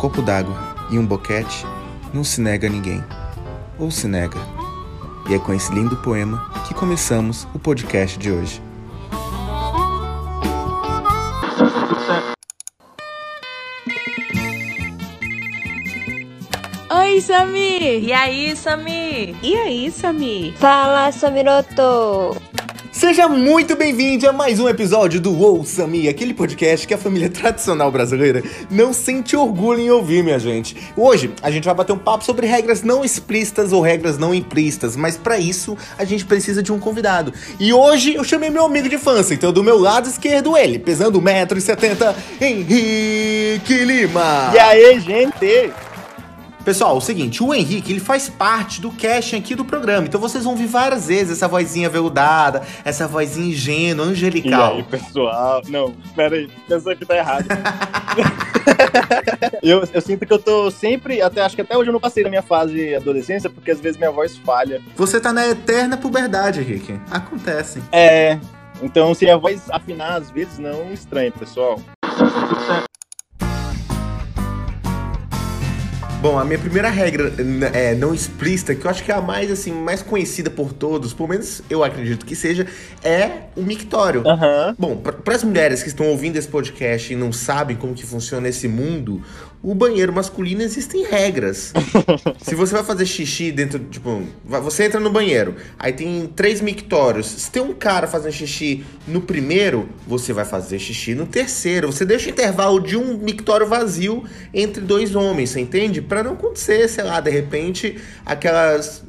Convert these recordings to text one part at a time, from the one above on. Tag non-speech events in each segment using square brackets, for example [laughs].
copo d'água e um boquete, não se nega a ninguém. Ou se nega. E é com esse lindo poema que começamos o podcast de hoje. Oi, Samir! E aí, Samir? E aí, Samir? Fala, Samiroto! Seja muito bem-vindo a mais um episódio do Ouça Me, aquele podcast que a família [laughs] tradicional brasileira não sente orgulho em ouvir, minha gente. Hoje a gente vai bater um papo sobre regras não explícitas ou regras não implícitas, mas para isso a gente precisa de um convidado. E hoje eu chamei meu amigo de infância, então do meu lado esquerdo ele, pesando 1,70m, Henrique Lima. E aí, gente? Pessoal, o seguinte, o Henrique, ele faz parte do casting aqui do programa. Então vocês vão ouvir várias vezes essa vozinha veludada, essa vozinha ingênua, angelical. E aí, pessoal? Não, pera aí, pensou que tá errado. [laughs] eu, eu sinto que eu tô sempre, até acho que até hoje eu não passei da minha fase de adolescência, porque às vezes minha voz falha. Você tá na eterna puberdade, Henrique. Acontece. É, então se a voz afinar às vezes, não estranhe, pessoal. Bom, a minha primeira regra é, não explícita, que eu acho que é a mais assim, mais conhecida por todos, pelo menos eu acredito que seja, é o mictório. Aham. Bom, para as mulheres que estão ouvindo esse podcast e não sabem como que funciona esse mundo, o banheiro masculino existem regras. [laughs] Se você vai fazer xixi dentro, tipo, você entra no banheiro, aí tem três mictórios. Se tem um cara fazendo xixi no primeiro, você vai fazer xixi no terceiro. Você deixa o intervalo de um mictório vazio entre dois homens, você entende? Pra não acontecer, sei lá, de repente, aquelas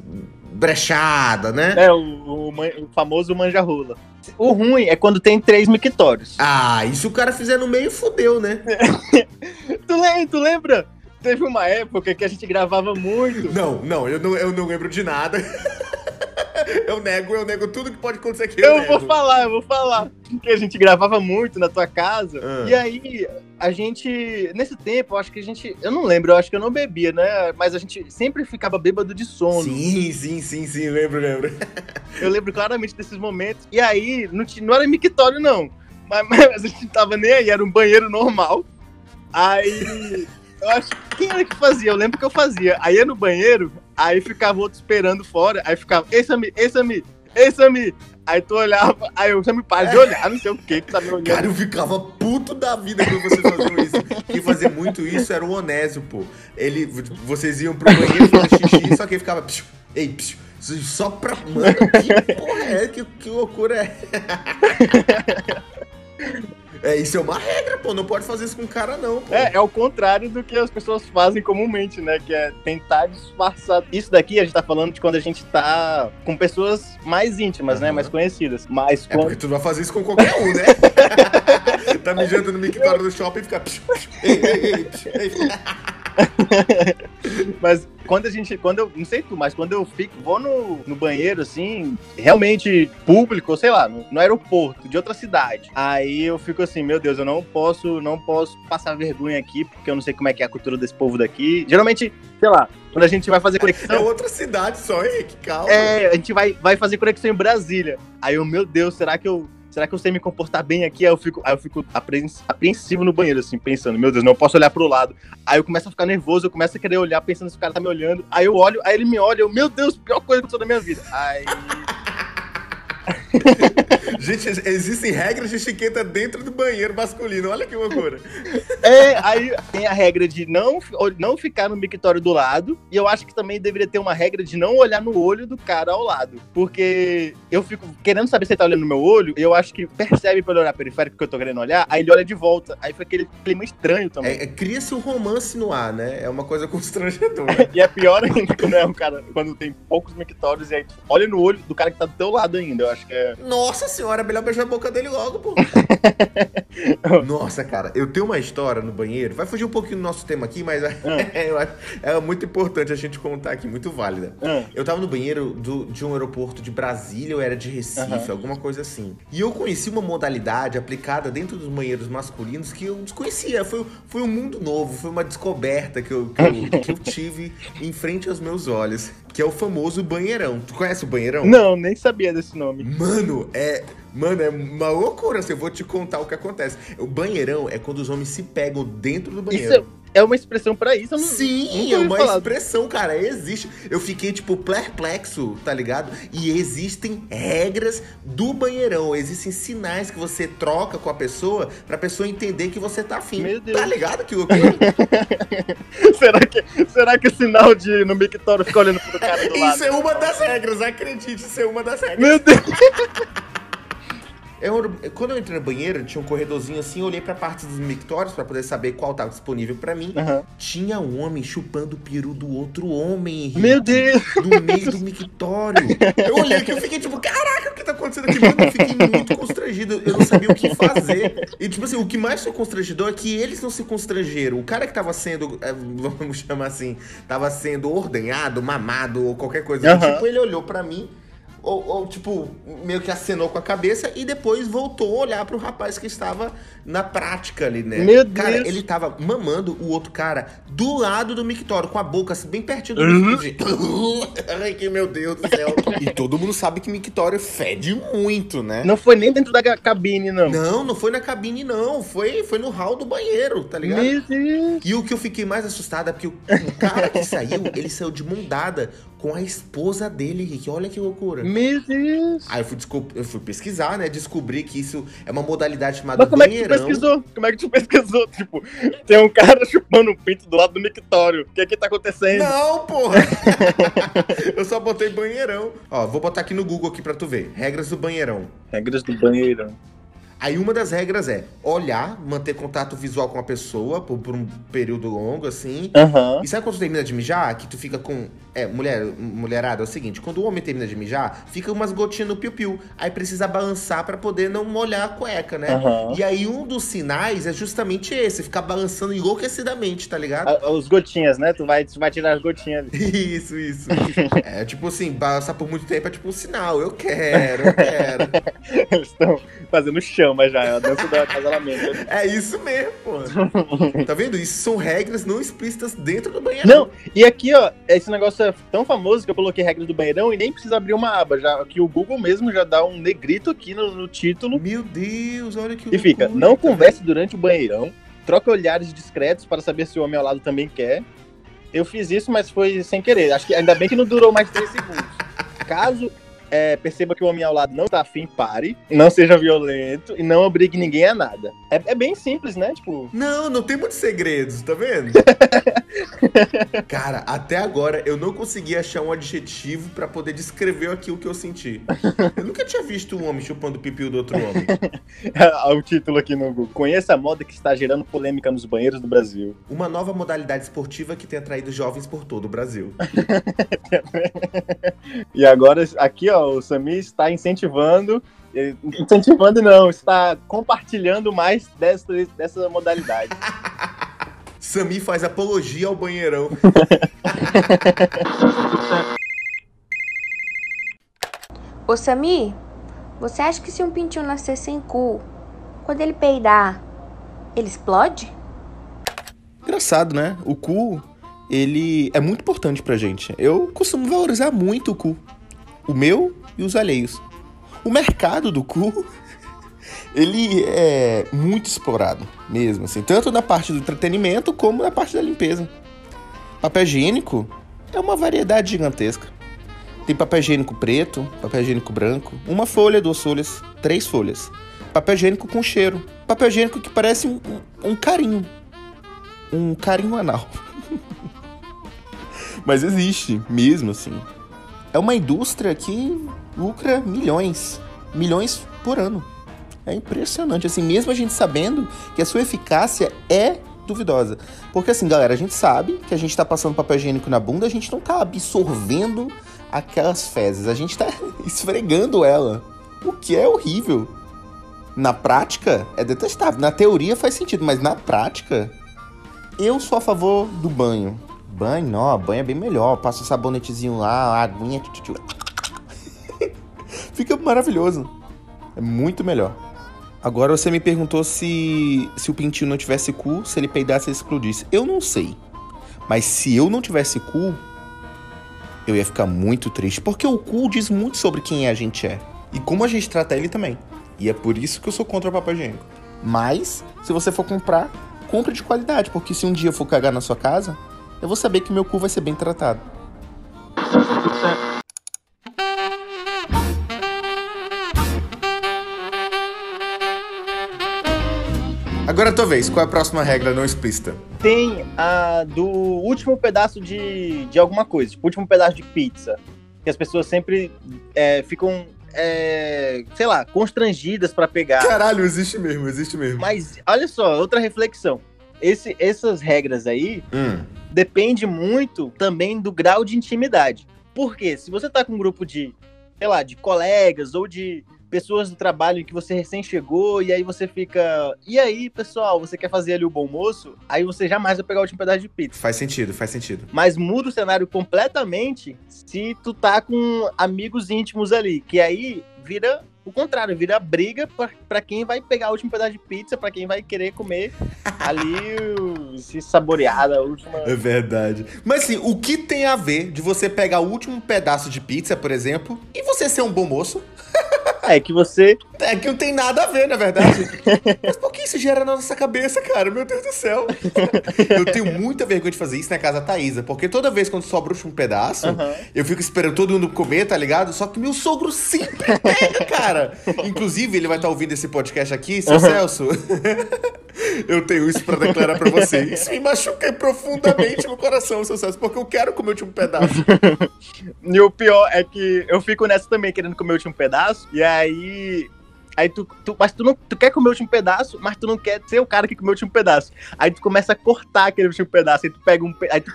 brechada, né? É, o, o o famoso manja-rola. O ruim é quando tem três mictórios. Ah, e se o cara fizer no meio, fudeu, né? [laughs] Tu, lem- tu lembra? Teve uma época que a gente gravava muito. Não, não, eu não, eu não lembro de nada. [laughs] [laughs] eu nego, eu nego tudo que pode acontecer aqui. Eu, Eu vou falar, eu vou falar. Que a gente gravava muito na tua casa. Ah. E aí, a gente. Nesse tempo, eu acho que a gente. Eu não lembro, eu acho que eu não bebia, né? Mas a gente sempre ficava bêbado de sono. Sim, sim, sim, sim, lembro, lembro. Eu lembro claramente desses momentos. E aí, não, não era mictório, não. Mas, [laughs] mas a gente tava nem aí, era um banheiro normal. Aí. Eu acho. Quem era que fazia? Eu lembro que eu fazia. Aí ia no banheiro, aí ficava outro esperando fora, aí ficava, ei, Sami, ei, Sami, ei, Sami. Aí tu olhava, aí eu Sami, para de olhar, não sei o que que tá me olhando. Cara, eu ficava puto da vida quando vocês faziam isso. Quem fazia muito isso era o Onésio, pô. Ele, vocês iam pro banheiro fazer xixi, só que ele ficava. Psiu, ei, psiu, só pra. Mano, que porra é? Que, que loucura é? É, isso é uma regra, pô. Não pode fazer isso com o cara, não, pô. É, é o contrário do que as pessoas fazem comumente, né? Que é tentar disfarçar. Isso daqui a gente tá falando de quando a gente tá com pessoas mais íntimas, né? Aham. Mais conhecidas. Mas É porque tu não vai fazer isso com qualquer um, né? [laughs] tá mijando no mictório do shopping e fica. [laughs] Mas quando a gente. Quando eu. Não sei tu, mas quando eu fico. Vou no, no banheiro, assim, realmente público, sei lá, no, no aeroporto de outra cidade. Aí eu fico assim, meu Deus, eu não posso, não posso passar vergonha aqui, porque eu não sei como é que é a cultura desse povo daqui. Geralmente, sei lá, quando a gente vai fazer É conexão. outra cidade só, Henrique, calma. É, a gente vai, vai fazer conexão em Brasília. Aí eu, meu Deus, será que eu. Será que eu sei me comportar bem aqui? Aí eu fico, aí eu fico apreens- apreensivo no banheiro, assim, pensando, meu Deus, não posso olhar pro lado. Aí eu começo a ficar nervoso, eu começo a querer olhar, pensando se o cara tá me olhando. Aí eu olho, aí ele me olha, eu, meu Deus, pior coisa que aconteceu na minha vida. Aí. [laughs] Gente, existem regras de etiqueta dentro do banheiro masculino. Olha que loucura. É, aí tem a regra de não, não ficar no mictório do lado. E eu acho que também deveria ter uma regra de não olhar no olho do cara ao lado. Porque eu fico querendo saber se ele tá olhando no meu olho, e eu acho que percebe pelo olhar periférico que eu tô querendo olhar, aí ele olha de volta. Aí foi aquele clima estranho também. É, é, Cria-se um romance no ar, né? É uma coisa [laughs] constrangedora. [laughs] E é pior ainda quando é um cara, quando tem poucos mictórios e aí tu olha no olho do cara que tá do teu lado ainda. Eu acho que é. Nossa senhora, é melhor beijar a boca dele logo, pô. [laughs] Nossa, cara, eu tenho uma história no banheiro. Vai fugir um pouquinho do nosso tema aqui, mas [laughs] acho é muito importante a gente contar aqui, muito válida. Ah, Eu tava no banheiro do- de um aeroporto de Brasília, ou era de Recife, Aham. alguma coisa assim. E eu conheci uma modalidade aplicada dentro dos banheiros masculinos que eu desconhecia. Foi, foi um mundo novo, foi uma descoberta que eu, que eu, que eu [laughs] tive em frente aos meus olhos. Que é o famoso banheirão. Tu conhece o banheirão? Não, nem sabia desse nome. Mano, é. Mano, é uma loucura. Assim, eu vou te contar o que acontece. O banheirão é quando os homens se pegam dentro do banheiro. Isso é uma expressão pra isso. Eu não, Sim, é uma falar. expressão, cara. Existe. Eu fiquei, tipo, perplexo, tá ligado? E existem regras do banheirão. Existem sinais que você troca com a pessoa pra pessoa entender que você tá afim. Meu Deus. Tá ligado que o [laughs] será, que, será que o sinal de no mictório fica olhando pro cara do lado? Isso é uma das regras, acredite, isso é uma das regras. Meu Deus! [laughs] Eu, quando eu entrei no banheiro, tinha um corredorzinho assim, eu olhei pra parte dos mictórios pra poder saber qual tava disponível pra mim. Aham. Tinha um homem chupando o peru do outro homem, Henrique. Meu Deus! no meio do mictório. Eu olhei aqui, eu fiquei tipo, caraca, o que tá acontecendo aqui? Mano, eu fiquei muito constrangido. Eu não sabia o que fazer. E, tipo assim, o que mais foi constrangedor é que eles não se constrangeram. O cara que tava sendo, é, vamos chamar assim, tava sendo ordenhado, mamado ou qualquer coisa Aham. tipo, ele olhou pra mim. Ou, ou, tipo, meio que acenou com a cabeça e depois voltou a olhar pro rapaz que estava na prática ali, né? Meu Cara, Deus. ele tava mamando o outro cara do lado do mictório, com a boca assim, bem pertinho do Uhum. mictório. [laughs] Ai, que meu Deus do céu. e todo mundo sabe que mictório fede muito, né? Não foi nem dentro da cabine, não. Não, não foi na cabine, não. Foi, foi no hall do banheiro, tá ligado? Meu Deus! E o que eu fiquei mais assustado é porque o, o cara que saiu, ele saiu de mão dada com a esposa dele, Rick. Olha que loucura. Meu Deus! Aí eu fui, eu fui pesquisar, né? Descobri que isso é uma modalidade chamada Mas como é que tu banheirão. pesquisou? Como é que tu pesquisou? [laughs] Tipo, tem um cara chupando um pinto do lado do mictório. O que é que tá acontecendo? Não, porra! [laughs] eu só botei banheirão. Ó, vou botar aqui no Google aqui pra tu ver. Regras do banheirão. Regras do banheiro. Aí uma das regras é olhar, manter contato visual com a pessoa por, por um período longo, assim. Aham. E sabe quando tu termina de mijar? Que tu fica com. É, mulher, mulherada, é o seguinte: quando o homem termina de mijar, fica umas gotinhas no piu-piu. Aí precisa balançar pra poder não molhar a cueca, né? Aham. E aí um dos sinais é justamente esse: ficar balançando enlouquecidamente, tá ligado? Ah, Os gotinhas, né? Tu vai, tu vai tirar as gotinhas ali. [laughs] Isso, isso. É tipo assim, balançar por muito tempo é tipo um sinal. Eu quero, eu quero. [laughs] Eles estão fazendo chama já, é a dança do acasalamento. É isso mesmo, pô. [laughs] Tá vendo? Isso são regras não explícitas dentro do banheiro. Não, e aqui, ó, esse negócio é tão famoso que eu coloquei regras do banheirão e nem precisa abrir uma aba. Já, que o Google mesmo já dá um negrito aqui no, no título. Meu Deus, olha que E fica, loucura. não converse durante o banheirão, troque olhares discretos para saber se o homem ao lado também quer. Eu fiz isso, mas foi sem querer. Acho que ainda bem que não durou mais três segundos. Caso é, perceba que o homem ao lado não tá afim, pare, não seja violento e não obrigue ninguém a nada. É, é bem simples, né? Tipo, Não, não tem muitos segredos, tá vendo? [laughs] Cara, até agora eu não consegui achar um adjetivo pra poder descrever aqui o que eu senti. Eu nunca tinha visto um homem chupando o pipiu do outro homem. [laughs] o título aqui no Google. Conheça a moda que está gerando polêmica nos banheiros do Brasil. Uma nova modalidade esportiva que tem atraído jovens por todo o Brasil. [laughs] E agora, aqui, ó, o Sami está incentivando. eh, Incentivando não, está compartilhando mais dessa, dessa modalidade. [laughs] Sami faz apologia ao banheirão. [laughs] Ô Sami, você acha que se um pintinho nascer sem cu, quando ele peidar, ele explode? Engraçado, né? O cu, ele é muito importante pra gente. Eu costumo valorizar muito o cu. O meu e os alheios. O mercado do cu, [laughs] ele é muito explorado mesmo, assim. Tanto na parte do entretenimento como na parte da limpeza. Papel higiênico é uma variedade gigantesca. Tem papel higiênico preto, papel higiênico branco, uma folha, duas folhas, três folhas. Papel higiênico com cheiro. Papel higiênico que parece um, um- carinho um carinho anal. [laughs] Mas existe mesmo, assim. É uma indústria que lucra milhões. Milhões por ano. É impressionante, assim, mesmo a gente sabendo que a sua eficácia é duvidosa. Porque assim, galera, a gente sabe que a gente tá passando papel higiênico na bunda, a gente não tá absorvendo aquelas fezes, a gente tá [laughs] esfregando ela. O que é horrível. Na prática, é detestável. Na teoria faz sentido, mas na prática, eu sou a favor do banho. Banho, não, banho é bem melhor. Passa o sabonetezinho lá, a aguinha. [laughs] Fica maravilhoso. É muito melhor. Agora você me perguntou se, se o pintinho não tivesse cu, se ele peidasse ele explodisse. Eu não sei. Mas se eu não tivesse cu, eu ia ficar muito triste. Porque o cu diz muito sobre quem a gente é. E como a gente trata ele também. E é por isso que eu sou contra o papel higiênico. Mas, se você for comprar, compre de qualidade, porque se um dia eu for cagar na sua casa, eu vou saber que meu cu vai ser bem tratado. Agora é a tua vez, qual é a próxima regra não explícita? Tem a do último pedaço de, de alguma coisa, tipo, último pedaço de pizza. Que as pessoas sempre é, ficam, é, sei lá, constrangidas pra pegar. Caralho, existe mesmo, existe mesmo. Mas olha só, outra reflexão. Esse, essas regras aí Hum, depende muito também do grau de intimidade. Porque se você tá com um grupo de, sei lá, de colegas ou de pessoas do trabalho em que você recém chegou e aí você fica, e aí, pessoal, você quer fazer ali o bom moço? Aí você jamais vai pegar o último pedaço de pizza. faz sentido, faz sentido. Mas muda o cenário completamente se tu tá com amigos íntimos ali, que aí vira o contrário, vira briga pra- pra quem vai pegar o último pedaço de pizza, pra quem vai querer comer [laughs] ali, se saborear da última. É verdade. Mas assim, o que tem a ver de você pegar o último pedaço de pizza, por exemplo, e você ser um bom moço? É que você É que não tem nada a ver, na verdade. [laughs] Mas por que isso gera na nossa cabeça, cara? Meu Deus do céu. [laughs] Eu tenho muita vergonha de fazer isso na casa da Thaísa, porque toda vez quando sobra um pedaço, Aham. eu fico esperando todo mundo comer, tá ligado? Só que meu sogro sempre pega, cara. [laughs] Inclusive, ele vai estar ouvindo esse podcast aqui, seu Celso. Eu tenho isso pra declarar pra você. Isso me machuca profundamente no coração, seu Celso, porque eu quero comer o último pedaço. [laughs] E o pior é que eu fico nessa também, querendo comer o último pedaço, e aí. Aí tu, tu, mas tu não tu quer comer o último pedaço, mas tu não quer ser o cara que comeu o último pedaço. Aí tu começa a cortar aquele último pedaço, aí tu pega um. Aí, tu-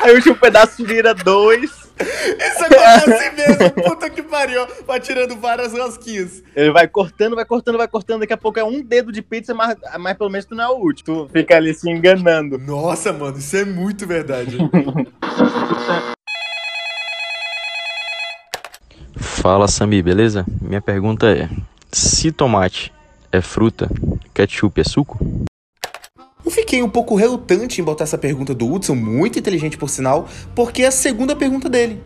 aí o último pedaço vira dois. Isso acontece mesmo, puta que pariu. Vai tirando várias rosquinhas. Ele vai cortando, vai cortando, vai cortando. Daqui a pouco é um dedo de pizza, mas, mas pelo menos tu não é o último. Tu fica ali se enganando. Nossa, mano, isso é muito verdade. [laughs] Fala Sami, beleza? Minha pergunta é: se tomate é fruta, ketchup é suco? Eu fiquei um pouco relutante em botar essa pergunta do Hudson, muito inteligente por sinal, porque é a segunda pergunta dele.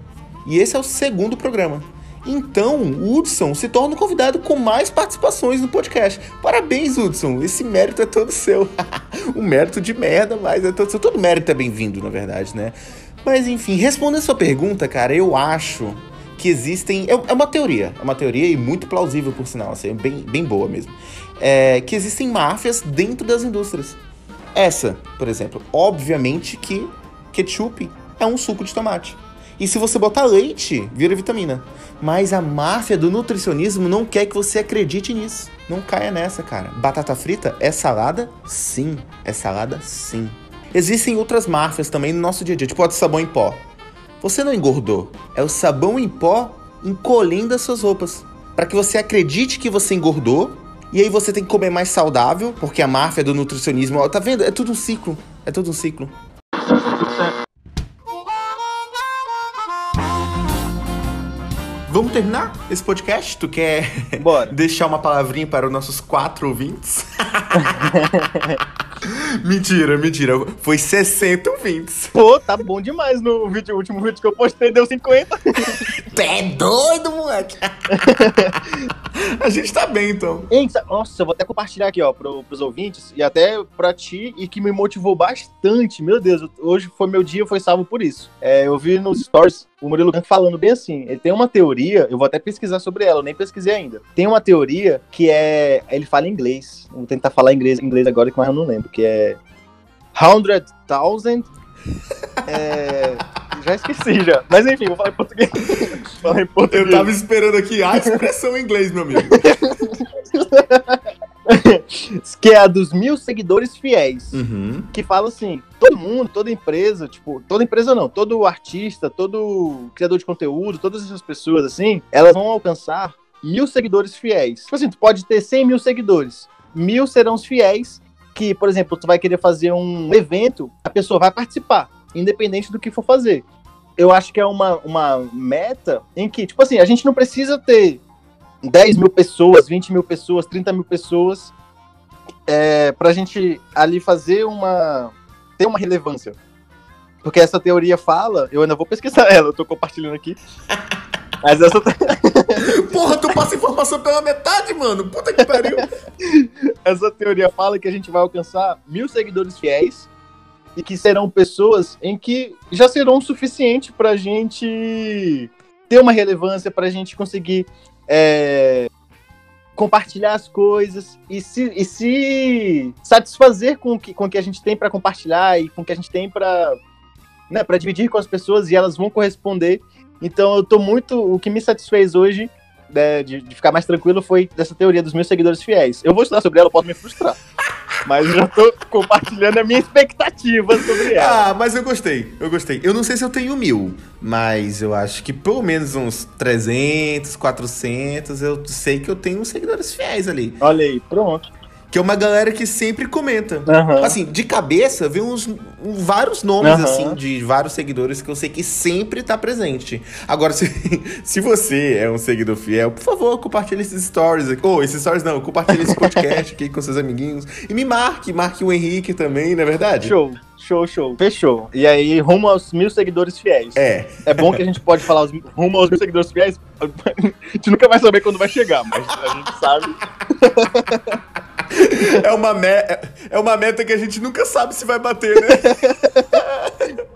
E esse é o segundo programa. Então, o Hudson se torna o convidado com mais participações no podcast. Parabéns, Hudson. Esse mérito é todo seu. o [laughs] mérito de merda, mas é todo seu. Todo mérito é bem-vindo, na verdade, né? Mas enfim, respondendo sua pergunta, cara, eu acho que existem. É é uma teoria, é uma teoria e muito plausível, por sinal, assim, bem, bem boa mesmo. É, que existem máfias dentro das indústrias. Essa, por exemplo, obviamente que ketchup é um suco de tomate. E se você botar leite, vira vitamina. Mas a máfia do nutricionismo não quer que você acredite nisso. Não caia nessa, cara. Batata frita é salada? Sim. É salada? Sim. Existem outras máfias também no nosso dia a dia, tipo a de sabão em pó. Você não engordou. É o sabão em pó encolhendo as suas roupas. Para que você acredite que você engordou. E aí você tem que comer mais saudável, porque a máfia do nutricionismo, ó, tá vendo? É tudo um ciclo. É tudo um ciclo. Vamos terminar esse podcast? Tu quer [laughs] Bora. deixar uma palavrinha para os nossos quatro ouvintes? [laughs] mentira, mentira. Foi 60 ouvintes. Pô, tá bom demais no vídeo, último vídeo que eu postei deu 50. [laughs] Tu é doido, moleque. A gente tá bem, então. Nossa, eu vou até compartilhar aqui, ó, pro, pros ouvintes e até pra ti, e que me motivou bastante. Meu Deus, hoje foi meu dia, foi salvo por isso. É, eu vi nos stories o Murilo falando bem assim. Ele tem uma teoria, eu vou até pesquisar sobre ela, eu nem pesquisei ainda. Tem uma teoria que é. Ele fala inglês. Vou tentar falar inglês, inglês agora, mais eu não lembro, que é. Hundred thousand. É, já esqueci já. Mas enfim, vou falar em português. Vou falar em português. Eu tava esperando aqui a expressão em inglês, meu amigo. [laughs] que é a dos mil seguidores fiéis. Uhum. Que fala assim: todo mundo, toda empresa, tipo, toda empresa não, todo artista, todo criador de conteúdo, todas essas pessoas assim, elas vão alcançar mil seguidores fiéis. Tipo assim, tu pode ter 100 mil seguidores. Mil serão os fiéis que, por exemplo, tu vai querer fazer um evento, a pessoa vai participar, independente do que for fazer. Eu acho que é uma, uma meta em que, tipo assim, a gente não precisa ter 10 mil pessoas, 20 mil pessoas, 30 mil pessoas é, pra gente ali fazer uma. ter uma relevância. Porque essa teoria fala, eu ainda vou pesquisar [laughs] ela, eu tô compartilhando aqui. [laughs] Mas essa. Porra, tu passa informação pela metade, mano. Puta que pariu. essa teoria fala que a gente vai alcançar mil seguidores fiéis e que serão pessoas em que já serão o suficiente pra gente ter uma relevância, pra gente conseguir é, compartilhar as coisas e se, e se satisfazer com o que, com que a gente tem pra compartilhar e com o que a gente tem pra, né, pra dividir com as pessoas e elas vão corresponder. Então eu tô muito. O que me satisfez hoje né, de, de ficar mais tranquilo foi dessa teoria dos meus seguidores fiéis. Eu vou estudar sobre ela, eu posso me frustrar. Mas eu já tô compartilhando a minha expectativa sobre ela. Ah, mas eu gostei, eu gostei. Eu não sei se eu tenho mil, mas eu acho que pelo menos uns 300, 400, eu sei que eu tenho seguidores fiéis ali. Olha aí, pronto. Que é uma galera que sempre comenta. Aham. Assim, de cabeça, vem uns vários nomes, Aham. assim, de vários seguidores que eu sei que sempre tá presente. Agora, [laughs] se, se você é um seguidor fiel, por favor, compartilhe esses stories aqui. Ou, esses stories não, compartilhe esse podcast aqui com seus amiguinhos. E me marque, marque o Henrique também, não é verdade? Show, show, show. Fechou. E aí, rumo aos mil seguidores fiéis. É. É bom que a gente pode falar os, rumo aos mil seguidores fiéis. [laughs] A gente nunca vai saber quando vai chegar, mas a gente sabe. [laughs] [laughs] É uma, me... é uma meta que a gente nunca sabe se vai bater, né? [laughs]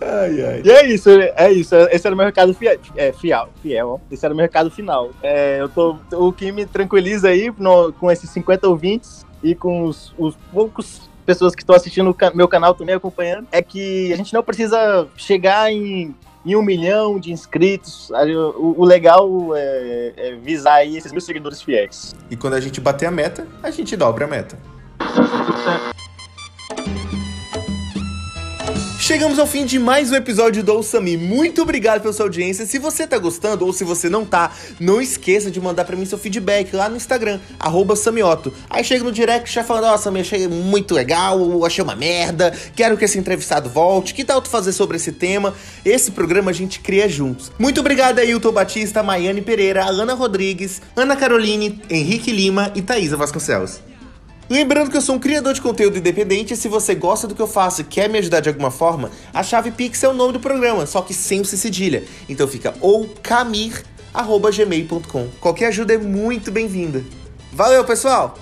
ai, ai. E é isso, é isso. Esse era o meu recado fiel. É, fiel, fiel. Esse era o meu recado final. É, eu tô, o que me tranquiliza aí no- com esses 50 ouvintes e com os, os poucos pessoas que estão assistindo o meu canal também acompanhando, é que a gente não precisa chegar em, em um milhão de inscritos. O legal é, é visar aí esses mil seguidores fiéis. E quando a gente bater a meta, a gente dobra a meta. Chegamos ao fim de mais um episódio do Ouça-me. Muito obrigado pela sua audiência. Se você tá gostando ou se você não tá, não esqueça de mandar pra mim seu feedback lá no Instagram, Samioto. Aí chega no direct já falando, ó, Sami, achei muito legal, achei uma merda, quero que esse entrevistado volte, que tal tu fazer sobre esse tema? Esse programa a gente cria juntos. Muito obrigado aí, Hilton Batista, Maiane Pereira, Alana Rodrigues, Ana Caroline, Henrique Lima e Thaisa Vasconcelos. Lembrando que eu sou um criador de conteúdo independente e se você gosta do que eu faço e quer me ajudar de alguma forma, a chave Pix é o nome do programa, só que sem o C cedilha. Então fica oucamir.gmail.com. Qualquer ajuda é muito bem-vinda. Valeu, pessoal!